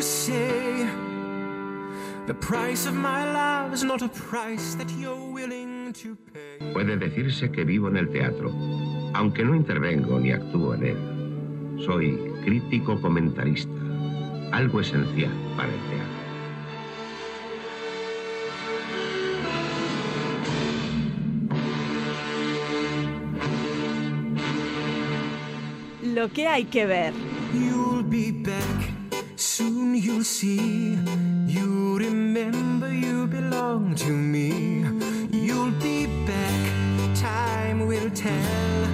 you say the price of my love is not a price that you're willing to pay. Puede decirse que vivo en el teatro, aunque no intervengo ni actúo en él. Soy crítico comentarista, algo esencial para el teatro. Lo que hay que ver. You'll be back, you'll see. You remember you belong to me. You'll be back, time will tell.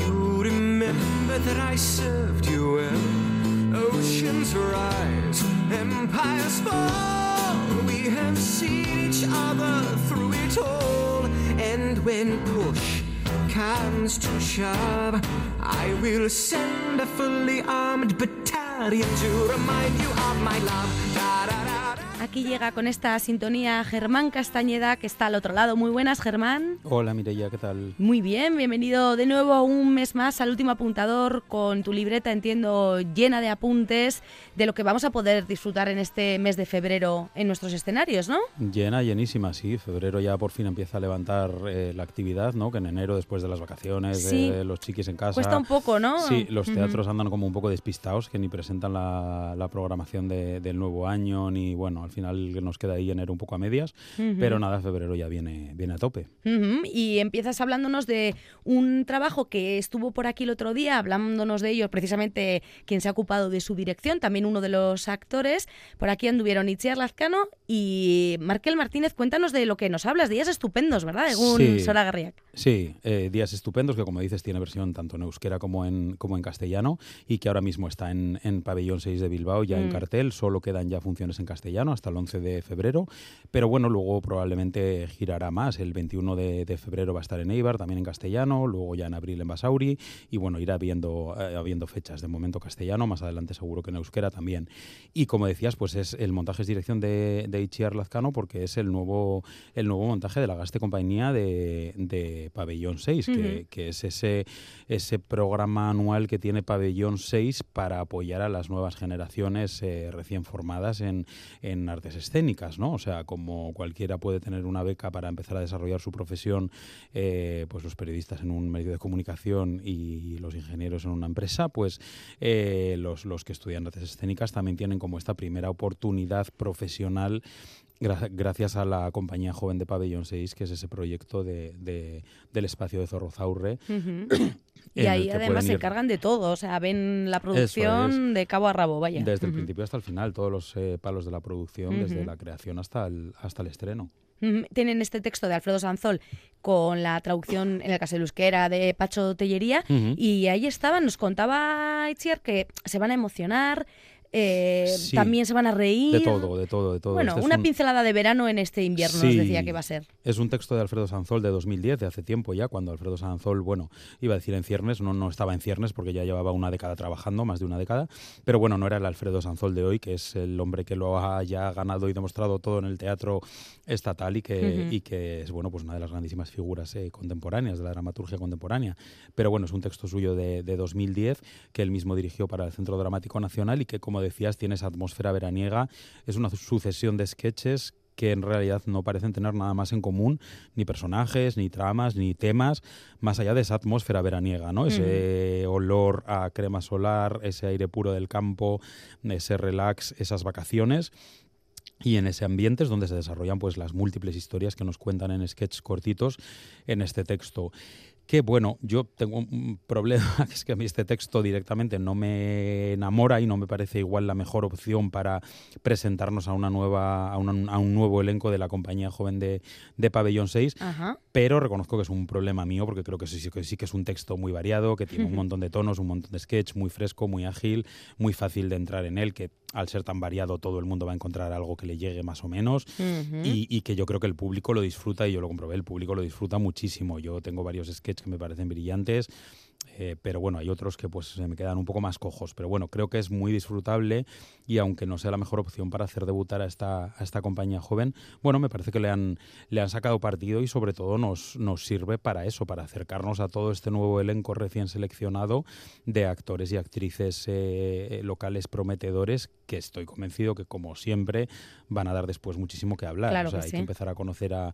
You remember that I served you well. Oceans rise, empires fall. We have seen each other through it all. And when push comes to shove, I will send a fully armed battalion to remind you of my love. Da, da, da. Aquí llega con esta sintonía Germán Castañeda, que está al otro lado. Muy buenas, Germán. Hola Mireia, ¿qué tal? Muy bien, bienvenido de nuevo un mes más al último apuntador con tu libreta, entiendo, llena de apuntes de lo que vamos a poder disfrutar en este mes de febrero en nuestros escenarios, ¿no? Llena, llenísima, sí. Febrero ya por fin empieza a levantar eh, la actividad, ¿no? Que en enero, después de las vacaciones, Sí. de los chiquis en casa... Cuesta un poco, ¿no? Sí, los teatros andan como un poco despistados, que ni presentan la, la programación de- del nuevo año, ni bueno, al final nos queda ahí enero un poco a medias, pero nada, febrero ya viene, viene a tope. Y empiezas hablándonos de un trabajo que estuvo por aquí el otro día, hablándonos de ello, precisamente quien se ha ocupado de su dirección, también uno de los actores. Por aquí anduvieron Itziar Lazcano y Markel Martínez. Cuéntanos de lo que nos hablas, días estupendos, ¿verdad? Según Sí. Sora Garriak. Sí, eh, Días Estupendos, que como dices tiene versión tanto en euskera como en, como en castellano y que ahora mismo está en, en Pabellón 6 de Bilbao ya en Mm. cartel, solo quedan ya funciones en castellano hasta el 11 de febrero, pero bueno, luego probablemente girará más, el 21 de, de febrero va a estar en Eibar, también en castellano, luego ya en abril en Basauri y bueno, irá habiendo, eh, habiendo fechas, de momento castellano, más adelante seguro que en euskera también. Y como decías, pues es el montaje es dirección de, de Itziar Lazcano porque es el nuevo, el nuevo montaje de la Gaste Compañía de, de Pabellón 6, que, Ujú. que es ese, ese programa anual que tiene Pabellón 6 para apoyar a las nuevas generaciones eh, recién formadas en, en artes escénicas, ¿no? O sea, como cualquiera puede tener una beca para empezar a desarrollar su profesión, eh, pues los periodistas en un medio de comunicación y los ingenieros en una empresa, pues eh, los, los que estudian artes escénicas también tienen como esta primera oportunidad profesional gra- gracias a la compañía joven de Pabellón 6, que es ese proyecto de, de- del espacio de Zorrozaurre. Ujú. Y ahí además se encargan de todo, o sea, ven la producción de cabo a rabo, vaya. Desde el principio hasta el final, todos los eh, palos de la producción, desde la creación hasta el, hasta el estreno. Tienen este texto de Alfredo Sanzol con la traducción en el caso euskera de Pacho Tellería y ahí estaban, nos contaba Itziar que se van a emocionar, eh, Sí. también se van a reír. De todo, de todo, de todo. Bueno, Este es una un- pincelada de verano en este invierno, nos decía que va a ser. Es un texto de Alfredo Sanzol de 2010, de hace tiempo ya, cuando Alfredo Sanzol, bueno, iba a decir en ciernes, no, no estaba en ciernes porque ya llevaba una década trabajando, más de una década, pero bueno, no era el Alfredo Sanzol de hoy, que es el hombre que lo ha ya ganado y demostrado todo en el teatro estatal y que, y que es, bueno, pues una de las grandísimas figuras eh, contemporáneas, de la dramaturgia contemporánea. Pero bueno, es un texto suyo de, de 2010 que él mismo dirigió para el Centro Dramático Nacional y que, como decías, tiene esa atmósfera veraniega, es una sucesión de sketches que en realidad no parecen tener nada más en común, ni personajes, ni tramas, ni temas, más allá de esa atmósfera veraniega, ¿no? Ese olor a crema solar, ese aire puro del campo, ese relax, esas vacaciones. Y en ese ambiente es donde se desarrollan pues las múltiples historias que nos cuentan en sketches cortitos en este texto. Que bueno, yo tengo un problema, que es que a mí este texto directamente no me enamora y no me parece igual la mejor opción para presentarnos a una nueva, a, una- a un nuevo elenco de la compañía joven de, de Pabellón 6 Ajá. pero reconozco que es un problema mío porque creo que sí, que sí que es un texto muy variado, que tiene un montón de tonos, un montón de sketch, muy fresco, muy ágil, muy fácil de entrar en él, que al ser tan variado todo el mundo va a encontrar algo que le llegue más o menos y, y que yo creo que el público lo disfruta y yo lo comprobé, el público lo disfruta muchísimo. Yo tengo varios sketches que me parecen brillantes. Eh, pero bueno, hay otros que pues se me quedan un poco más cojos. Pero bueno, creo que es muy disfrutable y aunque no sea la mejor opción para hacer debutar a esta, a esta compañía joven, bueno, me parece que le han, le han sacado partido y sobre todo nos, nos sirve para eso, para acercarnos a todo este nuevo elenco recién seleccionado de actores y actrices eh, locales prometedores que estoy convencido que como siempre van a dar después muchísimo que hablar. Claro o sea, que hay sí. que empezar a conocer a,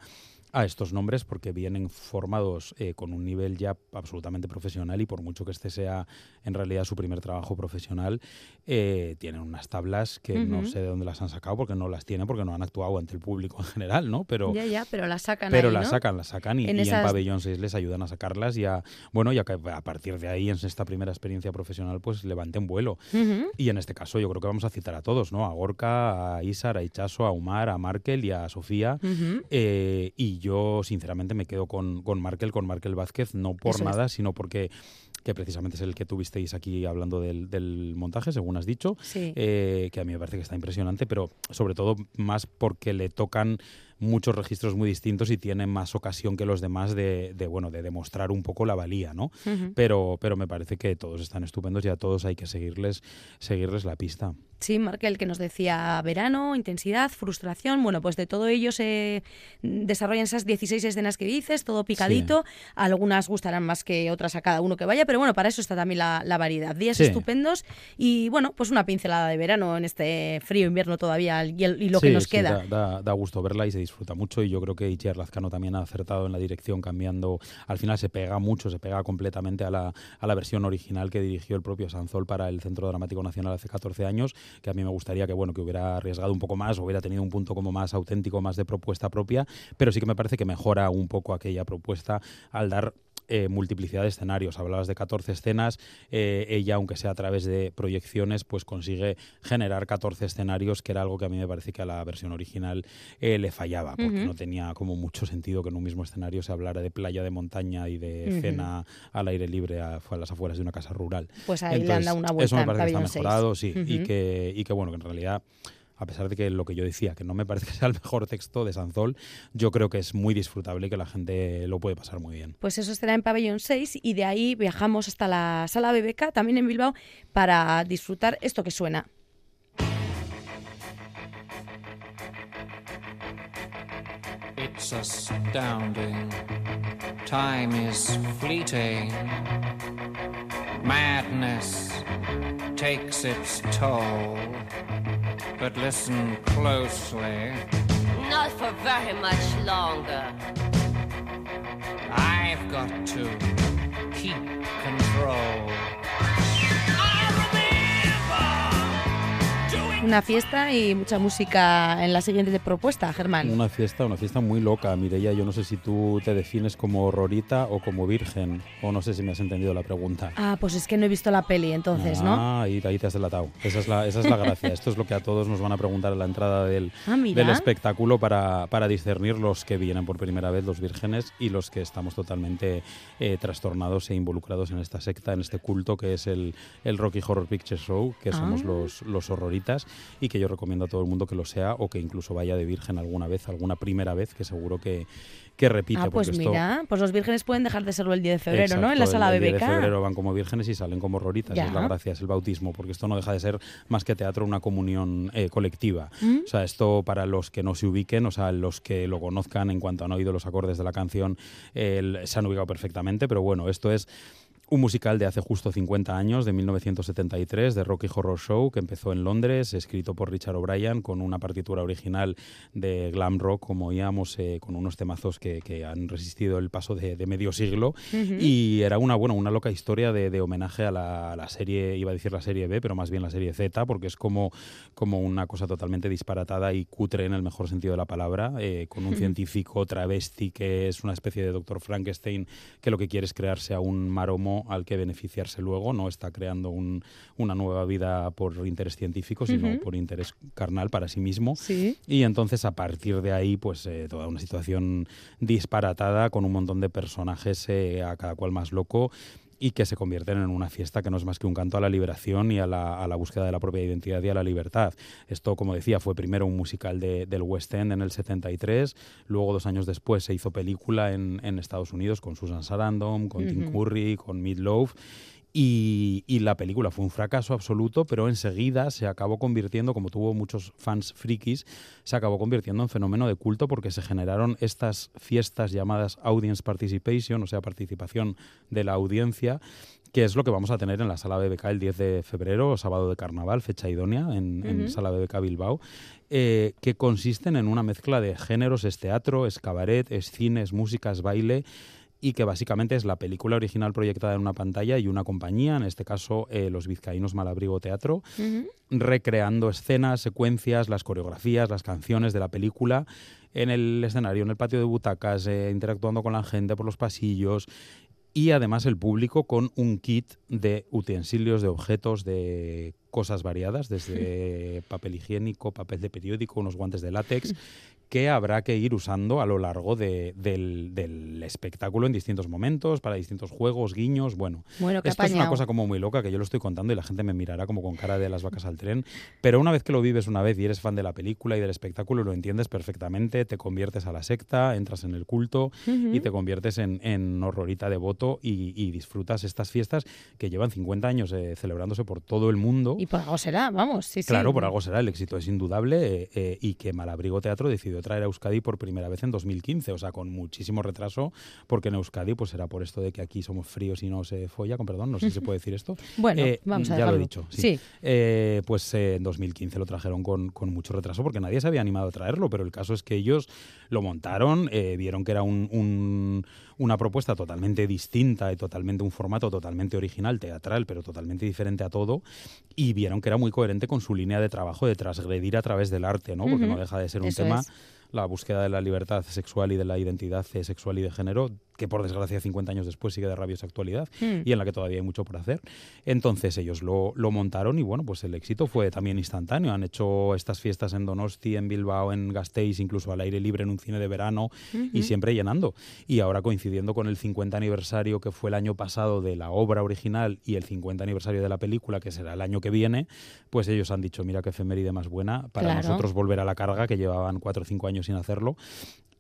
a estos nombres porque vienen formados eh, con un nivel ya absolutamente profesional y por mucho que este sea en realidad su primer trabajo profesional, eh, tienen unas tablas que no sé de dónde las han sacado porque no las tienen porque no han actuado ante el público en general, ¿no? Pero, Ya, ya, pero la sacan pero ahí, las ¿no? sacan, las sacan y En y en, Pabellón 6 les ayudan a sacarlas y a, bueno, ya que a partir de ahí en esta primera experiencia profesional pues levanten vuelo. Y en este caso yo creo que vamos a citar a todos, ¿no? A Gorka, a Isar, a Ichaso, a Umar, a Markel y a Sofía. Eh, y yo, sinceramente, me quedo con, con Markel, con Markel Vázquez, no por Eso es. nada, sino porque que precisamente es el que tuvisteis aquí hablando del, del montaje, según has dicho, Sí. eh, que a mí me parece que está impresionante, pero sobre todo más porque le tocan muchos registros muy distintos y tiene más ocasión que los demás de, de, bueno de demostrar un poco la valía, ¿no? Pero, pero me parece que todos están estupendos y a todos hay que seguirles, seguirles la pista. Sí, Markel, que nos decía verano, intensidad, frustración. Bueno, pues de todo ello se desarrollan esas 16 escenas que dices, todo picadito. Algunas gustarán más que otras a cada uno que vaya, pero bueno, para eso está también la, la variedad. Días Sí. estupendos y bueno, pues una pincelada de verano en este frío invierno todavía y, el- y lo que nos sí, queda. Da, da- da gusto verla y se disfruta mucho y yo creo que Itziar Lazcano también ha acertado en la dirección cambiando, al final se pega mucho, se pega completamente a la, a la versión original que dirigió el propio Sanzol para el Centro Dramático Nacional hace 14 años, que a mí me gustaría que bueno que hubiera arriesgado un poco más, hubiera tenido un punto como más auténtico, más de propuesta propia, pero sí que me parece que mejora un poco aquella propuesta al dar eh, multiplicidad de escenarios. Hablabas de 14 escenas, eh, ella, aunque sea a través de proyecciones, pues consigue generar 14 escenarios, que era algo que a mí me parece que a la versión original eh, le fallaba, porque no tenía como mucho sentido que en un mismo escenario se hablara de playa, de montaña y de cena al aire libre a, a las afueras de una casa rural. Pues ahí le han dado una vuelta Eso me parece que está mejorado, sí, y, que, y que bueno, que en realidad a pesar de que lo que yo decía, que no me parece que sea el mejor texto de Sanzol, yo creo que es muy disfrutable y que la gente lo puede pasar muy bien. Pues eso estará en Pabellón 6 y de ahí viajamos hasta la sala BBK, también en Bilbao, para disfrutar esto que suena. It's astounding. Time is fleeting. Madness takes its toll. But listen closely. Not for very much longer. I've got to keep control. Una fiesta y mucha música en la siguiente propuesta, Germán. Una fiesta, una fiesta muy loca, Mireia. Yo no sé si tú te defines como horrorita o como virgen, o no sé si me has entendido la pregunta. Ah, pues es que no he visto la peli entonces, ¿no? Ah, ahí, ahí te has delatado. Esa es, la, esa es la gracia. Esto es lo que a todos nos van a preguntar a la entrada del, Ah, del espectáculo para, para discernir los que vienen por primera vez, los vírgenes, y los que estamos totalmente eh, trastornados e involucrados en esta secta, en este culto que es el, el Rocky Horror Picture Show, que somos Ah. los, los horroritas, y que yo recomiendo a todo el mundo que lo sea o que incluso vaya de virgen alguna vez, alguna primera vez, que seguro que, que repite. Ah, pues esto- mira, pues los vírgenes pueden dejar de serlo el 10 de febrero, ¿no? En la sala el 10 BBK. de febrero van como vírgenes y salen como horroritas. Ya. Es la gracia, es el bautismo, porque esto no deja de ser más que teatro, una comunión eh, colectiva. ¿Mm? O sea, esto para los que no se ubiquen, o sea, los que lo conozcan en cuanto han oído los acordes de la canción, eh, se han ubicado perfectamente, pero bueno, esto es un musical de hace justo 50 años, de 1973, de Rocky Horror Show, que empezó en Londres, escrito por Richard O'Brien, con una partitura original de glam rock, como oíamos, eh, con unos temazos que, que han resistido el paso de, de medio siglo. Y era una, bueno, una loca historia de, de homenaje a la, a la serie, iba a decir la serie B, pero más bien la serie Z, porque es como, como una cosa totalmente disparatada y cutre en el mejor sentido de la palabra, eh, con un científico travesti que es una especie de doctor Frankenstein que lo que quiere es crearse a un maromo al que beneficiarse luego, no está creando un- una nueva vida por interés científico, sino por interés carnal para sí mismo. Sí. Y entonces a partir de ahí, pues eh, toda una situación disparatada con un montón de personajes, eh, a cada cual más loco. Y que se convierten en una fiesta que no es más que un canto a la liberación y a la, a la búsqueda de la propia identidad y a la libertad. Esto, como decía, fue primero un musical de- del West End en el 73, luego dos años después se hizo película en, en Estados Unidos con Susan Sarandon, con Tim Ujú. Curry, con Meatloaf. Y, y la película fue un fracaso absoluto, pero enseguida se acabó convirtiendo, como tuvo muchos fans frikis, se acabó convirtiendo en fenómeno de culto porque se generaron estas fiestas llamadas Audience Participation, o sea, participación de la audiencia, que es lo que vamos a tener en la sala BBK el 10 de febrero, sábado de carnaval, fecha idónea, en, en Ujú. sala BBK Bilbao, eh, que consisten en una mezcla de géneros, es teatro, es cabaret, es cine, es música, es baile y que básicamente es la película original proyectada en una pantalla y una compañía, en este caso eh, los vizcaínos Malabrigo Teatro, recreando escenas, secuencias, las coreografías, las canciones de la película en el escenario, en el patio de butacas, eh, interactuando con la gente por los pasillos y además el público con un kit de utensilios, de objetos, de cosas variadas, desde papel higiénico, papel de periódico, unos guantes de látex, que habrá que ir usando a lo largo de- del, del espectáculo en distintos momentos, para distintos juegos, guiños, bueno. Bueno, Esto es una cosa como muy loca que yo lo estoy contando y la gente me mirará como con cara de las vacas al tren. Pero una vez que lo vives una vez y eres fan de la película y del espectáculo, lo entiendes perfectamente, te conviertes a la secta, entras en el culto y te conviertes en, en horrorita devoto y, y disfrutas estas fiestas que llevan 50 años eh, celebrándose por todo el mundo. Y por algo será, vamos, sí, sí. Claro, por algo será, el éxito es indudable eh, eh, y que Malabrigo Teatro decidió traer a Euskadi por primera vez en 2015, o sea, con muchísimo retraso, porque en Euskadi pues será por esto de que aquí somos fríos y no se folla, con perdón, no sé si se puede decir esto. Bueno, Eh, vamos a Ya lo he dicho, sí. Sí. Eh, pues eh, en 2015 lo trajeron con, con mucho retraso porque nadie se había animado a traerlo, pero el caso es que ellos lo montaron, vieron que era un- un- una propuesta totalmente distinta y totalmente un formato totalmente original, teatral, pero totalmente diferente a todo, y vieron que era muy coherente con su línea de trabajo de transgredir a través del arte, ¿no? Porque no deja de ser un Eso tema es. La búsqueda de la libertad sexual y de la identidad sexual y de género, que por desgracia 50 años después sigue de rabiosa actualidad Mm. y en la que todavía hay mucho por hacer. Entonces ellos lo, lo montaron y bueno, pues el éxito fue también instantáneo. Han hecho estas fiestas en Donosti, en Bilbao, en Gasteiz, incluso al aire libre en un cine de verano y siempre llenando. Y ahora coincidiendo con el 50 aniversario que fue el año pasado de la obra original y el 50 aniversario de la película, que será el año que viene, pues ellos han dicho, mira qué efeméride más buena para Claro. nosotros volver a la carga, que llevaban cuatro o cinco años sin hacerlo.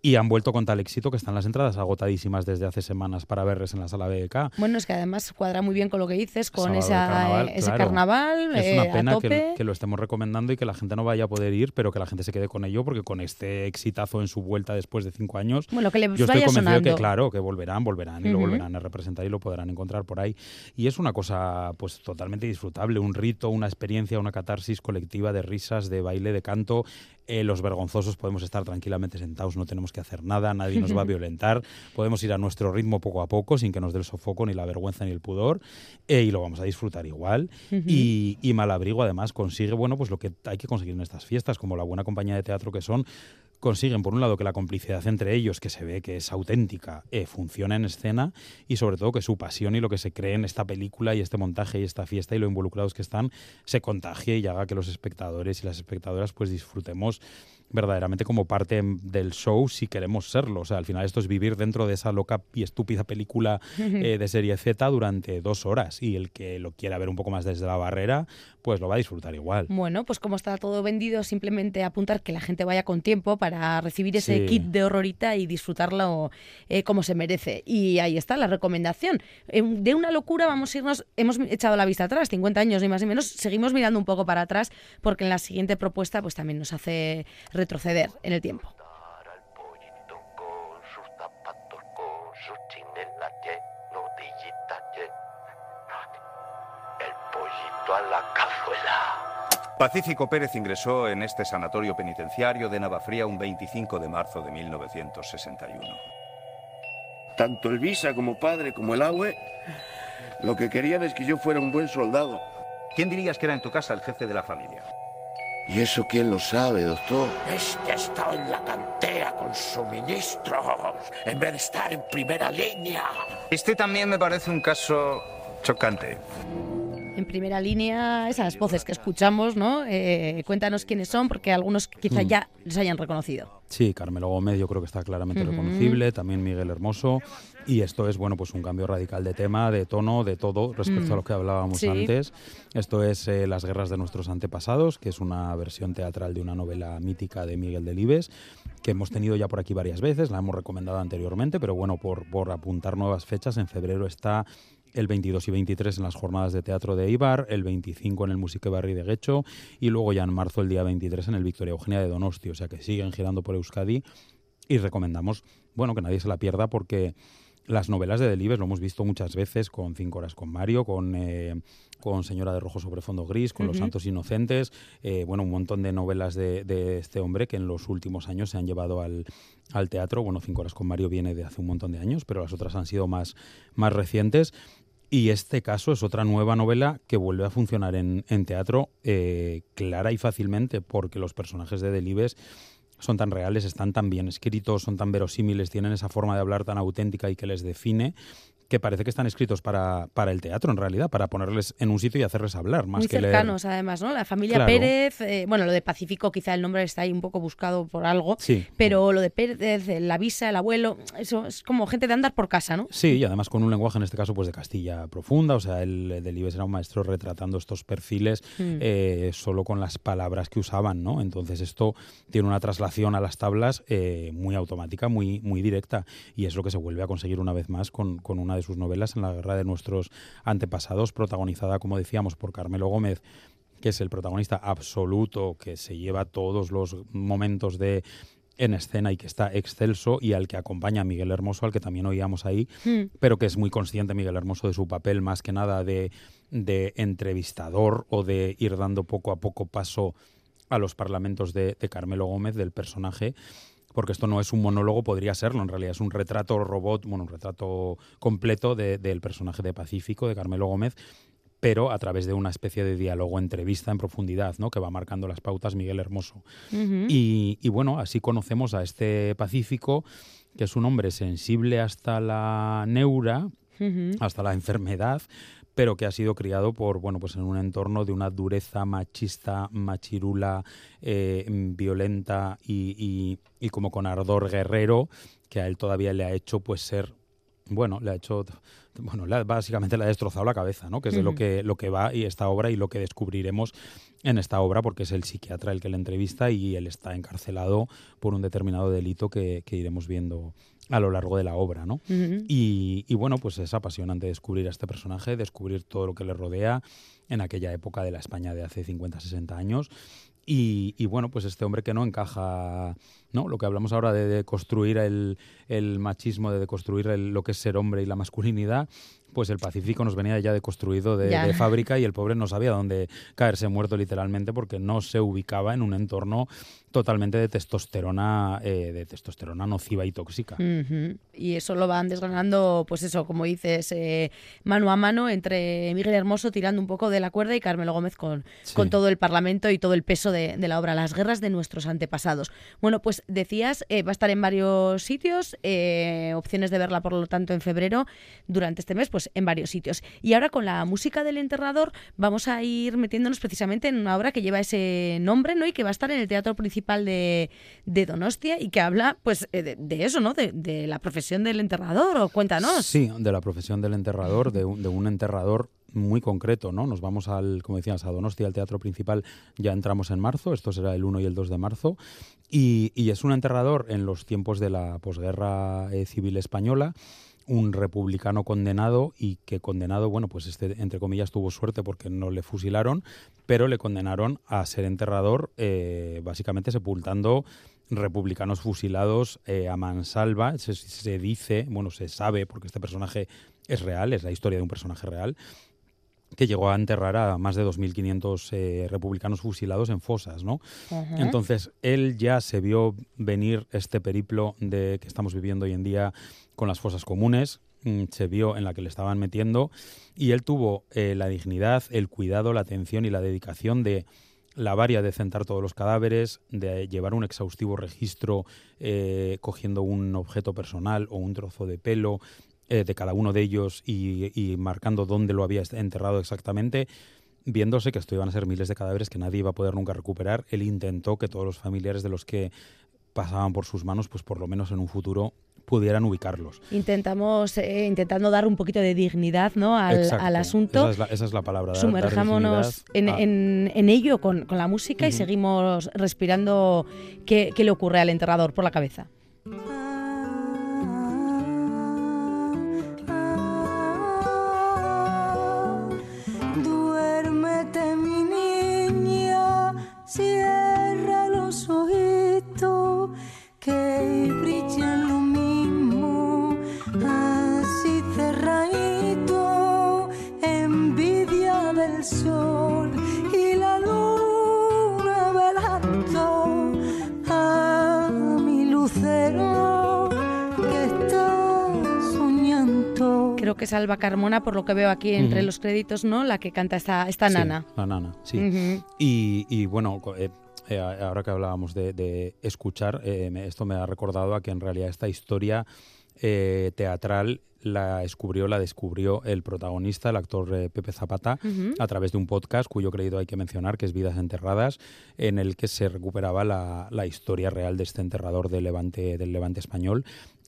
Y han vuelto con tal éxito que están las entradas agotadísimas desde hace semanas para verles en la sala BK. Bueno, es que además cuadra muy bien con lo que dices, con esa, carnaval, ese claro. carnaval Es eh, una a pena tope. que, que lo estemos recomendando y que la gente no vaya a poder ir, pero que la gente se quede con ello, porque con este exitazo en su vuelta después de cinco años, Bueno, que le yo estoy convencido sonando. que, claro, que volverán, volverán y lo volverán a representar y lo podrán encontrar por ahí. Y es una cosa, pues, totalmente disfrutable, un rito, una experiencia, una catarsis colectiva de risas, de baile, de canto. Eh, los vergonzosos podemos estar tranquilamente sentados, no tenemos que hacer nada, nadie nos va a violentar, podemos ir a nuestro ritmo poco a poco, sin que nos dé el sofoco, ni la vergüenza, ni el pudor, eh, y lo vamos a disfrutar igual. y, y Malabrigo, además, consigue, bueno, pues lo que hay que conseguir en estas fiestas, como la buena compañía de teatro que son, consiguen, por un lado, que la complicidad entre ellos, que se ve que es auténtica, eh, funcione en escena y sobre todo que su pasión y lo que se cree en esta película y este montaje y esta fiesta y lo involucrados que están se contagie y haga que los espectadores y las espectadoras pues disfrutemos verdaderamente como parte del show si queremos serlo. O sea, al final esto es vivir dentro de esa loca y estúpida película eh, de serie Z durante dos horas y el que lo quiera ver un poco más desde la barrera, pues lo va a disfrutar igual. Bueno, pues como está todo vendido, simplemente apuntar que la gente vaya con tiempo para recibir ese Sí. kit de horrorita y disfrutarlo eh, como se merece. Y ahí está la recomendación. Eh, De una locura vamos a irnos, hemos echado la vista atrás, 50 años ni más ni menos, seguimos mirando un poco para atrás porque en la siguiente propuesta pues también nos hace retroceder en el tiempo. Pacífico Pérez ingresó en este sanatorio penitenciario de Navafría un 25 de marzo de 1961. Tanto el Visa como padre como el Aue lo que querían es que yo fuera un buen soldado. ¿Quién dirías que era en tu casa el jefe de la familia? ¿Y eso quién lo sabe, doctor? Este está en la cantera con suministros, en vez de estar en primera línea. Este también me parece un caso chocante. En primera línea, esas voces que escuchamos, ¿no? Eh, cuéntanos quiénes son, porque algunos quizá Mm. ya les hayan reconocido. Sí, Carmelo Gómez yo creo que está claramente reconocible, también Miguel Hermoso, y esto es, bueno, pues un cambio radical de tema, de tono, de todo respecto Mm. a lo que hablábamos Sí. antes. Esto es eh, Las guerras de nuestros antepasados, que es una versión teatral de una novela mítica de Miguel Delibes, que hemos tenido ya por aquí varias veces, la hemos recomendado anteriormente, pero bueno, por, por apuntar nuevas fechas, en febrero está el 22 y 23 en las jornadas de teatro de Ibar, el 25 en el Musique Barri de Guecho y luego ya en marzo el día 23 en el Victoria Eugenia de Donosti, o sea que siguen girando por Euskadi y recomendamos, bueno, que nadie se la pierda porque las novelas de Delibes lo hemos visto muchas veces con Cinco horas con Mario, con, eh, con Señora de Rojo sobre fondo gris, con Los. Santos Inocentes, eh, bueno, un montón de novelas de, de este hombre que en los últimos años se han llevado al, al teatro. Bueno, Cinco horas con Mario viene de hace un montón de años, pero las otras han sido más, más recientes. Y este caso es otra nueva novela que vuelve a funcionar en, teatro eh, clara y fácilmente, porque los personajes de Delibes son tan reales, están tan bien escritos, son tan verosímiles, tienen esa forma de hablar tan auténtica y que les define, que parece que están escritos para, para el teatro, en realidad, para ponerles en un sitio y hacerles hablar, más Muy que leer. cercanos, además, ¿no? La familia Claro. Pérez, eh, bueno, lo de Pacífico, quizá el nombre está ahí un poco buscado por algo, Sí. pero lo de Pérez, eh, la visa, el abuelo, eso es como gente de andar por casa, ¿no? Sí, y además con un lenguaje, en este caso, pues de Castilla profunda. O sea, el Delibes era un maestro retratando estos perfiles Mm. eh, solo con las palabras que usaban, ¿no? Entonces esto tiene una traslación a las tablas eh, muy automática, muy, muy directa. Y es lo que se vuelve a conseguir una vez más con, con una de sus novelas, En la guerra de nuestros antepasados, protagonizada, como decíamos, por Carmelo Gómez que es el protagonista absoluto, que se lleva todos los momentos de en escena y que está excelso y al que acompaña Miguel Hermoso, al que también oíamos ahí, Mm. pero que es muy consciente Miguel Hermoso de su papel más que nada de, de entrevistador o de ir dando poco a poco paso a los parlamentos de, de Carmelo Gómez, del personaje, porque esto no es un monólogo, podría serlo, en realidad es un retrato robot, bueno, un retrato completo de- del personaje de Pacífico, de Carmelo Gómez, pero a través de una especie de diálogo, entrevista en profundidad, ¿no? que va marcando las pautas Miguel Hermoso. Y, y bueno, así conocemos a este Pacífico, que es un hombre sensible hasta la neura, hasta la enfermedad, pero que ha sido criado por bueno pues en un entorno de una dureza machista, machirula, eh, violenta y, y- y como con ardor guerrero, que a él todavía le ha hecho pues ser bueno, le ha hecho bueno, le ha- básicamente le ha destrozado la cabeza, ¿no? Que es de lo que lo que va y esta obra y lo que descubriremos en esta obra porque es el psiquiatra el que le entrevista y él está encarcelado por un determinado delito que, que iremos viendo a lo largo de la obra, ¿no? Y, y bueno, pues es apasionante descubrir a este personaje, descubrir todo lo que le rodea en aquella época de la España de hace 50, 60 años. Y, y bueno, pues este hombre que no encaja, ¿no? Lo que hablamos ahora de, de construir el, el machismo, de deconstruir el- lo que es ser hombre y la masculinidad, pues el Pacífico nos venía ya deconstruido de, Ya. de fábrica y el pobre no sabía dónde caerse muerto literalmente porque no se ubicaba en un entorno totalmente de testosterona, eh, de testosterona nociva y tóxica. Y eso lo van desgranando, pues eso, como dices, eh, mano a mano entre Miguel Hermoso tirando un poco de la cuerda y Carmelo Gómez con, Sí. con todo el Parlamento y todo el peso de, de la obra, Las guerras de nuestros antepasados. Bueno, pues decías, eh, va a estar en varios sitios, eh, opciones de verla, por lo tanto, en febrero, durante este mes, pues en varios sitios. Y ahora con la música del enterrador vamos a ir metiéndonos precisamente en una obra que lleva ese nombre, ¿no? Y que va a estar en el Teatro Principal de, Donostia y que habla, pues, eh, de, eso, ¿no? De, la profesión del enterrador, o cuéntanos. Sí, de la profesión del enterrador, de un, enterrador muy concreto, ¿no? Nos vamos al, como decías, a Donostia, al teatro principal, ya entramos en marzo, esto será el 1 y el 2 de marzo, y, y es un enterrador en los tiempos de la posguerra eh, civil española, un republicano condenado y que condenado, bueno, pues este, entre comillas, tuvo suerte porque no le fusilaron, pero le condenaron a ser enterrador, eh, básicamente sepultando republicanos fusilados eh, a mansalva. Se, se dice, bueno, se sabe, porque este personaje es real, es la historia de un personaje real, que llegó a enterrar a más de 2.500 eh, republicanos fusilados en fosas, ¿no? Entonces, él ya se vio venir este periplo de que estamos viviendo hoy en día con las fosas comunes, mm, se vio en la que le estaban metiendo y él tuvo eh, la dignidad, el cuidado, la atención y la dedicación de lavar y adecentar todos los cadáveres, de llevar un exhaustivo registro eh, cogiendo un objeto personal o un trozo de pelo eh, de cada uno de ellos y, y marcando dónde lo había enterrado exactamente, viéndose que esto iban a ser miles de cadáveres que nadie iba a poder nunca recuperar, él intentó que todos los familiares de los que pasaban por sus manos, pues por lo menos en un futuro pudieran ubicarlos. Intentamos, eh, intentando dar un poquito de dignidad ¿no? al, Exacto. al asunto. Esa es la, esa es la palabra. dar- dar Sumerjámonos en, a- en- en ello con, con la música y seguimos respirando qué, qué le ocurre al enterrador por la cabeza. Que es Alba Carmona, por lo que veo aquí entre los créditos, ¿no? La que canta esta, esta Sí, nana. La nana, sí. Y, y bueno, eh, eh, ahora que hablábamos de, de escuchar, eh, esto me ha recordado a que en realidad esta historia eh, teatral la descubrió, la descubrió el protagonista, el actor eh, Pepe Zapata, a través de un podcast cuyo crédito hay que mencionar, que es Vidas Enterradas, en el que se recuperaba la, la historia real de este enterrador del Levante, del Levante español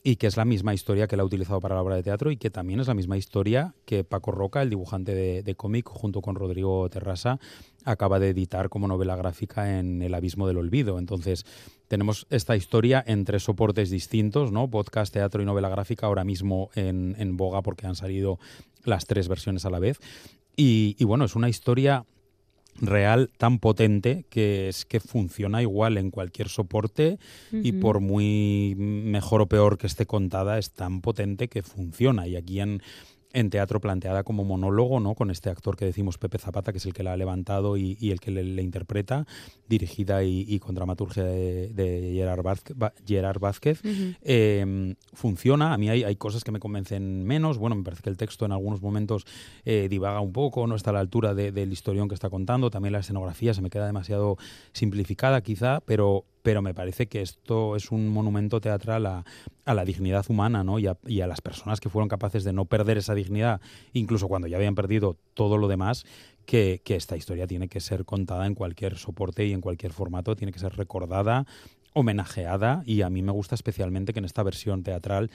y que es la misma historia que él ha utilizado para la obra de teatro y que también es la misma historia que Paco Roca, el dibujante de, cómic, junto con Rodrigo Terrasa, acaba de editar como novela gráfica en El Abismo del Olvido. Entonces, tenemos esta historia en tres soportes distintos, ¿no? Podcast, teatro y novela gráfica, ahora mismo en, en boga porque han salido las tres versiones a la vez. Y bueno, es una historia real tan potente que es que funciona igual en cualquier soporte y por muy mejor o peor que esté contada es tan potente que funciona. Y aquí en en teatro planteada como monólogo, ¿no? Con este actor que decimos Pepe Zapata, que es el que la ha levantado y, y el que le, le interpreta, dirigida y, y con dramaturgia de, de Gerard, Vázquez, Gerard. Eh, funciona, a mí hay, hay cosas que me convencen menos, bueno, me parece que el texto en algunos momentos eh, divaga un poco, no está a la altura de- del historión que está contando, también la escenografía se me queda demasiado simplificada quizá, pero, pero me parece que esto es un monumento teatral a, la dignidad humana ¿no? y, a, y a las personas que fueron capaces de no perder esa dignidad, incluso cuando ya habían perdido todo lo demás, que, que esta historia tiene que ser contada en cualquier soporte y en cualquier formato, tiene que ser recordada, homenajeada y a mí me gusta especialmente que en esta versión teatral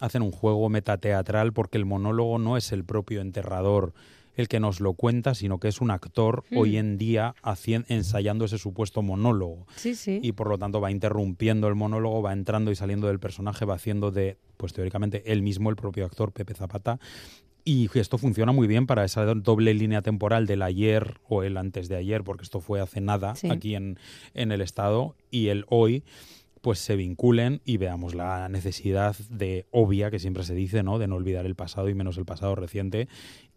hacen un juego metateatral porque el monólogo no es el propio enterrador el que nos lo cuenta, sino que es un actor Mm. hoy en día hacien- ensayando ese supuesto monólogo Sí, sí. y por lo tanto va interrumpiendo el monólogo, va entrando y saliendo del personaje, va haciendo de, pues teóricamente, él mismo, el propio actor, Pepe Zapata. Y esto funciona muy bien para esa doble línea temporal del ayer o el antes de ayer, porque esto fue hace nada Sí. aquí en, en el Estado, y el hoy, pues se vinculen y veamos la necesidad de obvia que siempre se dice, ¿no? De no olvidar el pasado y menos el pasado reciente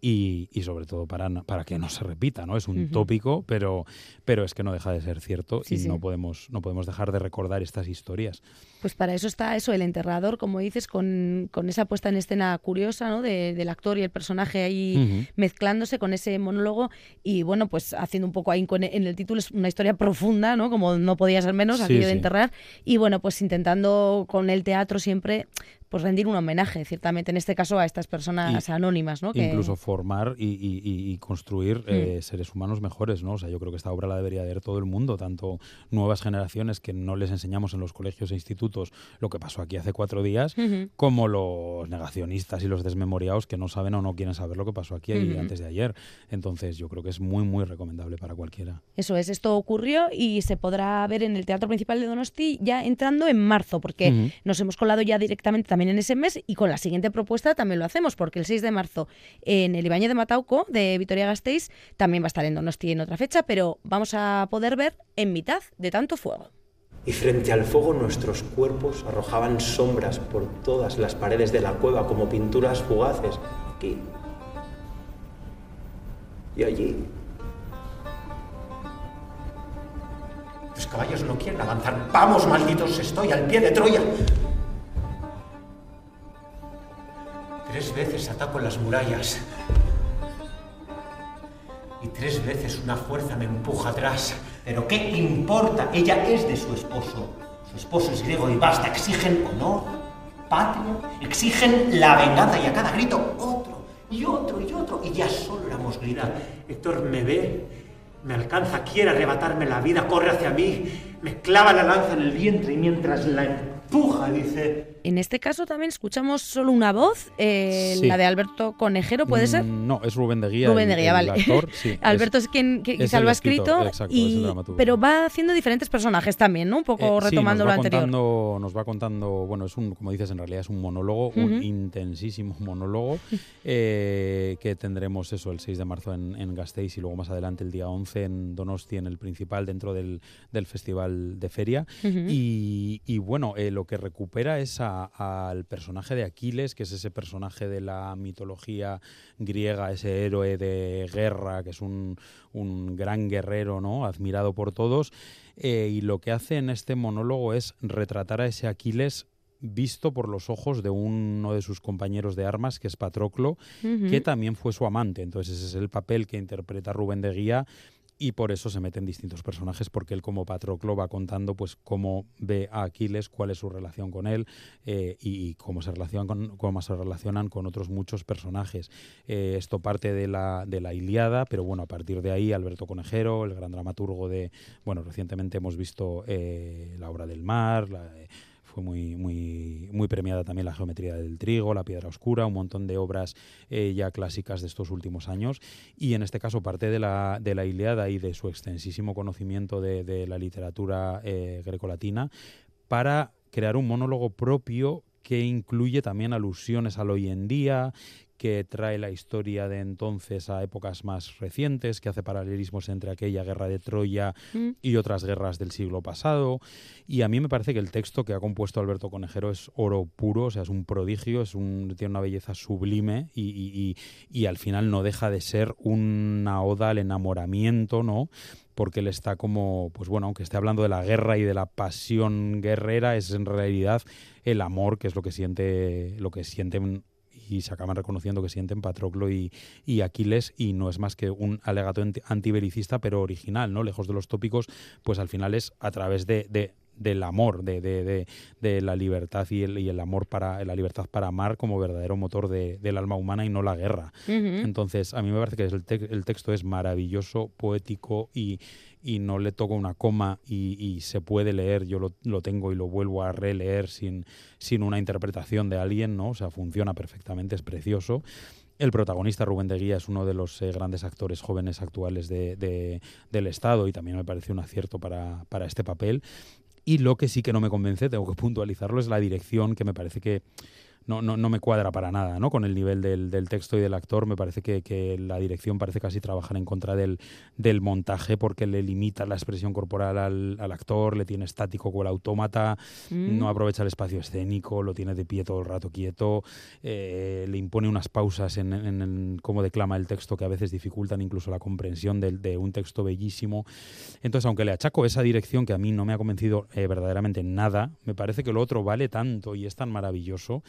y, y sobre todo para, para que no se repita, ¿no? Es un Ujú. tópico, pero, pero es que no deja de ser cierto Sí, y sí. no podemos no podemos dejar de recordar estas historias. Pues para eso está eso, el enterrador, como dices, con, con esa puesta en escena curiosa, ¿no? De- del actor y el personaje ahí mezclándose con ese monólogo y bueno, pues haciendo un poco ahí en el título es una historia profunda, ¿no? Como no podía ser menos, Sí, aquello de sí. enterrar y bueno, pues intentando con el teatro siempre pues rendir un homenaje, ciertamente en este caso a estas personas Y- anónimas, ¿no? Que- Incluso formar y, y- y- construir eh, seres humanos mejores, ¿no? O sea, yo creo que esta obra la debería ver todo el mundo, tanto nuevas generaciones que no les enseñamos en los colegios e institutos lo que pasó aquí hace cuatro días, como los negacionistas y los desmemoriados que no saben o no quieren saber lo que pasó aquí Ujú. antes de ayer. Entonces, yo creo que es muy, muy recomendable para cualquiera. Eso es, esto ocurrió y se podrá ver en el Teatro Principal de Donosti ya entrando en marzo, porque nos hemos colado ya directamente también en ese mes y con la siguiente propuesta también lo hacemos, porque el 6 de marzo en el Ibañez de Matauco de Vitoria Gasteiz también va a estar en Donosti en otra fecha, pero vamos a poder ver en mitad de tanto fuego. Y frente al fuego nuestros cuerpos arrojaban sombras por todas las paredes de la cueva como pinturas fugaces. Aquí. Y allí. Los caballos no quieren avanzar. Vamos, malditos, estoy al pie de Troya. Tres veces ataco las murallas. Y tres veces una fuerza me empuja atrás. Pero ¿qué importa? Ella es de su esposo. Su esposo es griego y basta. Exigen honor, patria, exigen la venganza y a cada grito otro y otro y otro. Y ya solo éramos gritos. Héctor me ve, me alcanza, quiere arrebatarme la vida, corre hacia mí, me clava la lanza en el vientre y mientras la empuja dice... En este caso también escuchamos solo una voz, eh, Sí. la de Alberto Conejero, ¿puede ser? Mm, No, es Rubén de Guía. Rubén de Guía, el vale. actor, sí, Alberto es, quien que es quizá lo ha escrito, exacto, es y, dramaturgo. pero va haciendo diferentes personajes también, ¿no? Un poco Eh, sí, retomando lo anterior. Contando, nos va contando, bueno, es un, como dices, en realidad es un monólogo, un intensísimo monólogo, eh, que tendremos eso el 6 de marzo en, en Gasteiz y luego más adelante el día 11 en Donosti, en el principal, dentro del, del Festival de Feria. Y, y, bueno, lo que recupera es a- al personaje de Aquiles, que es ese personaje de la mitología griega, ese héroe de guerra, que es un, un gran guerrero, ¿no? Admirado por todos. Eh, y lo que hace en este monólogo es retratar a ese Aquiles visto por los ojos de uno de sus compañeros de armas, que es Patroclo, que también fue su amante. Entonces ese es el papel que interpreta Rubén de Guía y por eso se meten distintos personajes porque él como Patroclo va contando pues cómo ve a Aquiles, cuál es su relación con él eh, y cómo se relacionan con, se relacionan con otros muchos personajes. Eh, esto parte de la, de la Iliada, pero bueno, a partir de ahí Alberto Conejero, el gran dramaturgo de, bueno, recientemente hemos visto eh, la obra del mar, muy, muy, muy premiada también la geometría del trigo, la piedra oscura, un montón de obras eh, ya clásicas de estos últimos años. Y en este caso parte de la, de la Iliada y de su extensísimo conocimiento de, de la literatura eh, grecolatina para crear un monólogo propio que incluye también alusiones al hoy en día, que trae la historia de entonces a épocas más recientes, que hace paralelismos entre aquella guerra de Troya Mm. y otras guerras del siglo pasado. Y a mí me parece que el texto que ha compuesto Alberto Conejero es oro puro, o sea, es un prodigio, es un, tiene una belleza sublime y, y- y- y al final no deja de ser una oda al enamoramiento, ¿no? Porque él está como, pues bueno, aunque esté hablando de la guerra y de la pasión guerrera, es en realidad el amor, que es lo que siente, lo que sienten y se acaban reconociendo que sienten Patroclo y, Aquiles y no es más que un alegato anti- antibelicista pero original, ¿no? Lejos de los tópicos, pues al final es a través de- del amor, de, de- de- de la libertad y el, y el amor para la libertad para amar como verdadero motor de- del alma humana y no la guerra. Entonces, a mí me parece que el, te- el texto es maravilloso, poético y, y no le toca una coma y, y se puede leer, yo lo, lo tengo y lo vuelvo a releer sin, sin una interpretación de alguien, ¿no? O sea, funciona perfectamente, es precioso. El protagonista, Rubén de Guía, es uno de los eh, grandes actores jóvenes actuales de- de- del Estado y también me parece un acierto para, para este papel. Y lo que sí que no me convence, tengo que puntualizarlo, es la dirección, que me parece que no, no, no me cuadra para nada, ¿no? Con el nivel del, del texto y del actor, me parece que, que la dirección parece casi trabajar en contra del, del montaje porque le limita la expresión corporal al, al actor, le tiene estático con el autómata, Mm. no aprovecha el espacio escénico, lo tiene de pie todo el rato quieto, eh, le impone unas pausas en, en- en cómo declama el texto que a veces dificultan incluso la comprensión de, un texto bellísimo. Entonces, aunque le achaco esa dirección que a mí no me ha convencido eh, verdaderamente nada, me parece que lo otro vale tanto y es tan maravilloso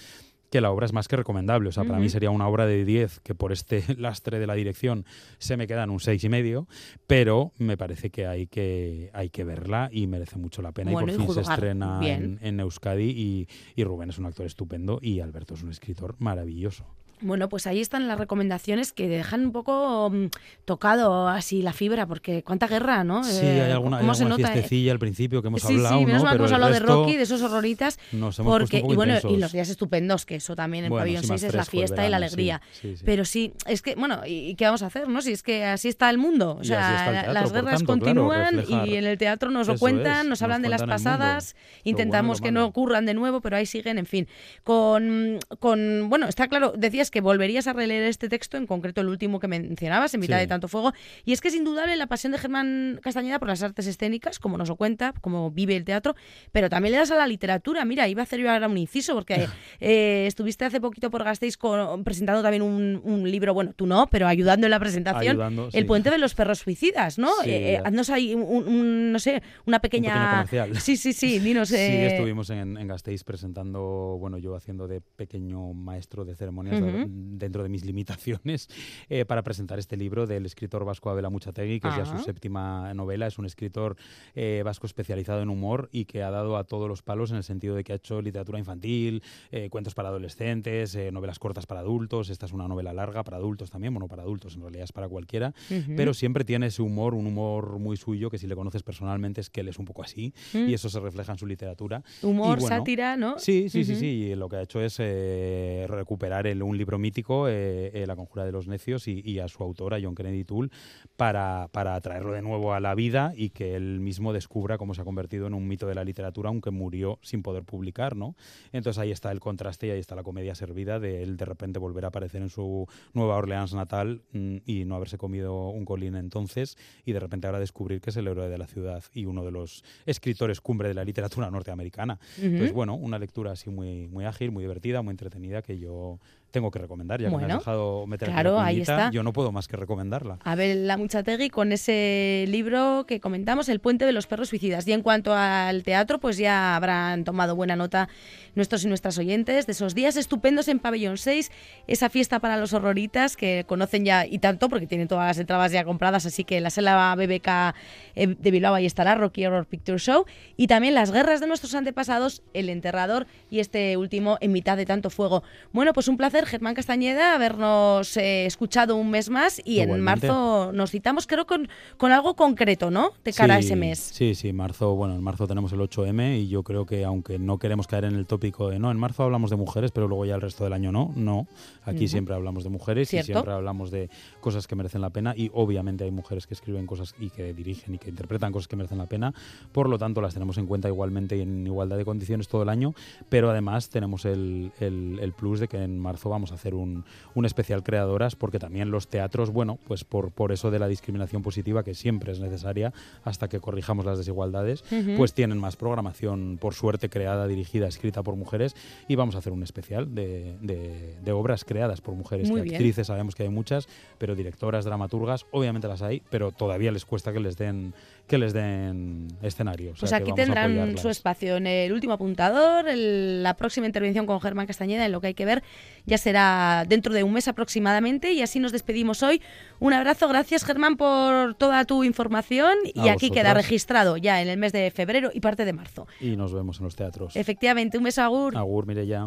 que la obra es más que recomendable. O sea, para mí sería una obra de 10 que por este lastre de la dirección se me queda en un seis y medio, pero me parece que hay que, hay que verla y merece mucho la pena. Bueno, y y por fin se estrena en, en Euskadi y, y Rubén es un actor estupendo y Alberto es un escritor maravilloso. Bueno, pues ahí están las recomendaciones que dejan un poco mm, tocado así la fibra, porque cuánta guerra, ¿no? Sí, Eh, hay alguna, hay ¿cómo se nota? fiestecilla al principio que hemos sí, hablado, sí, menos ¿no? mal que hemos hablado de Rocky, de esos horroritas. nos hemos porque, un poco y bueno, y los días estupendos, que eso también en Bueno, Pabellón sí, más 6 es la fiesta y la alegría. sí. Pero sí, es que, bueno, ¿y qué vamos a hacer, no? Si es que así está el mundo. O sea, teatro, las guerras tanto, continúan y en el teatro nos lo cuentan, es, nos nos hablan de las pasadas, bueno intentamos que no ocurran de nuevo, pero ahí siguen, en fin. Con, con, bueno, está claro, decías que volverías a releer este texto, en concreto el último que mencionabas, en mitad Sí. de tanto fuego, y es que es indudable la pasión de Germán Castañeda por las artes escénicas, como nos lo cuenta, como vive el teatro, pero también le das a la literatura. Mira, iba a hacer yo ahora un inciso, porque eh, estuviste hace poquito por Gasteiz con- presentando también un, un libro, bueno, tú no, pero ayudando en la presentación, Ayudando, El sí. puente de los perros suicidas, ¿no? Sí. Eh, eh, haznos ahí un, un, no sé, una pequeña... comercial. Sí, sí, sí, dinos... Sí, estuvimos en, en Gasteiz presentando, bueno, yo haciendo de pequeño maestro de ceremonias Ujú. Del dentro de mis limitaciones, eh, para presentar este libro del escritor vasco Abel Amuchategui, que es ya su Ah. séptima novela. Es un escritor eh, vasco especializado en humor y que ha dado a todos los palos en el sentido de que ha hecho literatura infantil, eh, cuentos para adolescentes, eh, novelas cortas para adultos. Esta es una novela larga para adultos también, bueno, para adultos en realidad es para cualquiera, Ujú. pero siempre tiene ese humor, un humor muy suyo, que si le conoces personalmente es que él es un poco así Mm. y eso se refleja en su literatura. Humor, Y bueno, sátira, ¿no? Sí, sí, sí, sí. Y lo que ha hecho es eh, recuperar el- un libro mítico, eh, eh, La Conjura de los Necios, y, y a su autora, John Kennedy Toole, para, para traerlo de nuevo a la vida y que él mismo descubra cómo se ha convertido en un mito de la literatura, aunque murió sin poder publicar, ¿no? Entonces ahí está el contraste y ahí está la comedia servida de él de repente volver a aparecer en su Nueva Orleans natal mm, y no haberse comido un colín entonces y de repente ahora descubrir que es el héroe de la ciudad y uno de los escritores cumbre de la literatura norteamericana. Entonces, Ujú. bueno, una lectura así muy, muy ágil, muy divertida, muy entretenida que yo tengo que recomendar, ya que me has dejado meter claro, la ahí está. yo no puedo más que recomendarla. Abel La Muchategui con ese libro que comentamos, El puente de los perros suicidas. Y en cuanto al teatro, pues ya habrán tomado buena nota nuestros y nuestras oyentes de esos días estupendos en Pabellón 6, esa fiesta para los horroritas que conocen ya y tanto porque tienen todas las entradas ya compradas, así que la sala BBK eh, de Bilbao ahí estará Rocky Horror Picture Show y también las guerras de nuestros antepasados, El enterrador y este último en mitad de tanto fuego. Bueno, pues un placer Germán Castañeda habernos eh, escuchado un mes más y en marzo nos citamos creo con, con algo concreto, ¿no? De cara a ese mes. Sí, sí, marzo, bueno, en marzo tenemos el 8M y yo creo que aunque no queremos caer en el tópico de no, en marzo hablamos de mujeres, pero luego ya el resto del año no, no. Aquí siempre hablamos de mujeres Cierto. y siempre hablamos de cosas que merecen la pena y obviamente hay mujeres que escriben cosas y que dirigen y que interpretan cosas que merecen la pena, por lo tanto las tenemos en cuenta igualmente y en igualdad de condiciones todo el año, pero además tenemos el, el- el plus de que en marzo vamos a hacer un, un especial creadoras porque también los teatros, bueno, pues por, por eso de la discriminación positiva que siempre es necesaria hasta que corrijamos las desigualdades, pues tienen más programación, por suerte, creada, dirigida, escrita por mujeres y vamos a hacer un especial de, de- de obras creadas por mujeres. Muy que bien. actrices sabemos que hay muchas, pero directoras, dramaturgas, obviamente las hay, pero todavía les cuesta que les den que les den escenario. O sea Pues aquí tendrán su espacio en el último apuntador. el- la próxima intervención con Germán Castañeda, en lo que hay que ver, ya será dentro de un mes aproximadamente. Y así nos despedimos hoy. Un abrazo, gracias Germán por toda tu información. Y aquí queda registrado ya en el mes de febrero y parte de marzo. Y nos vemos en los teatros. Efectivamente, un beso, Agur. Agur, Mireya.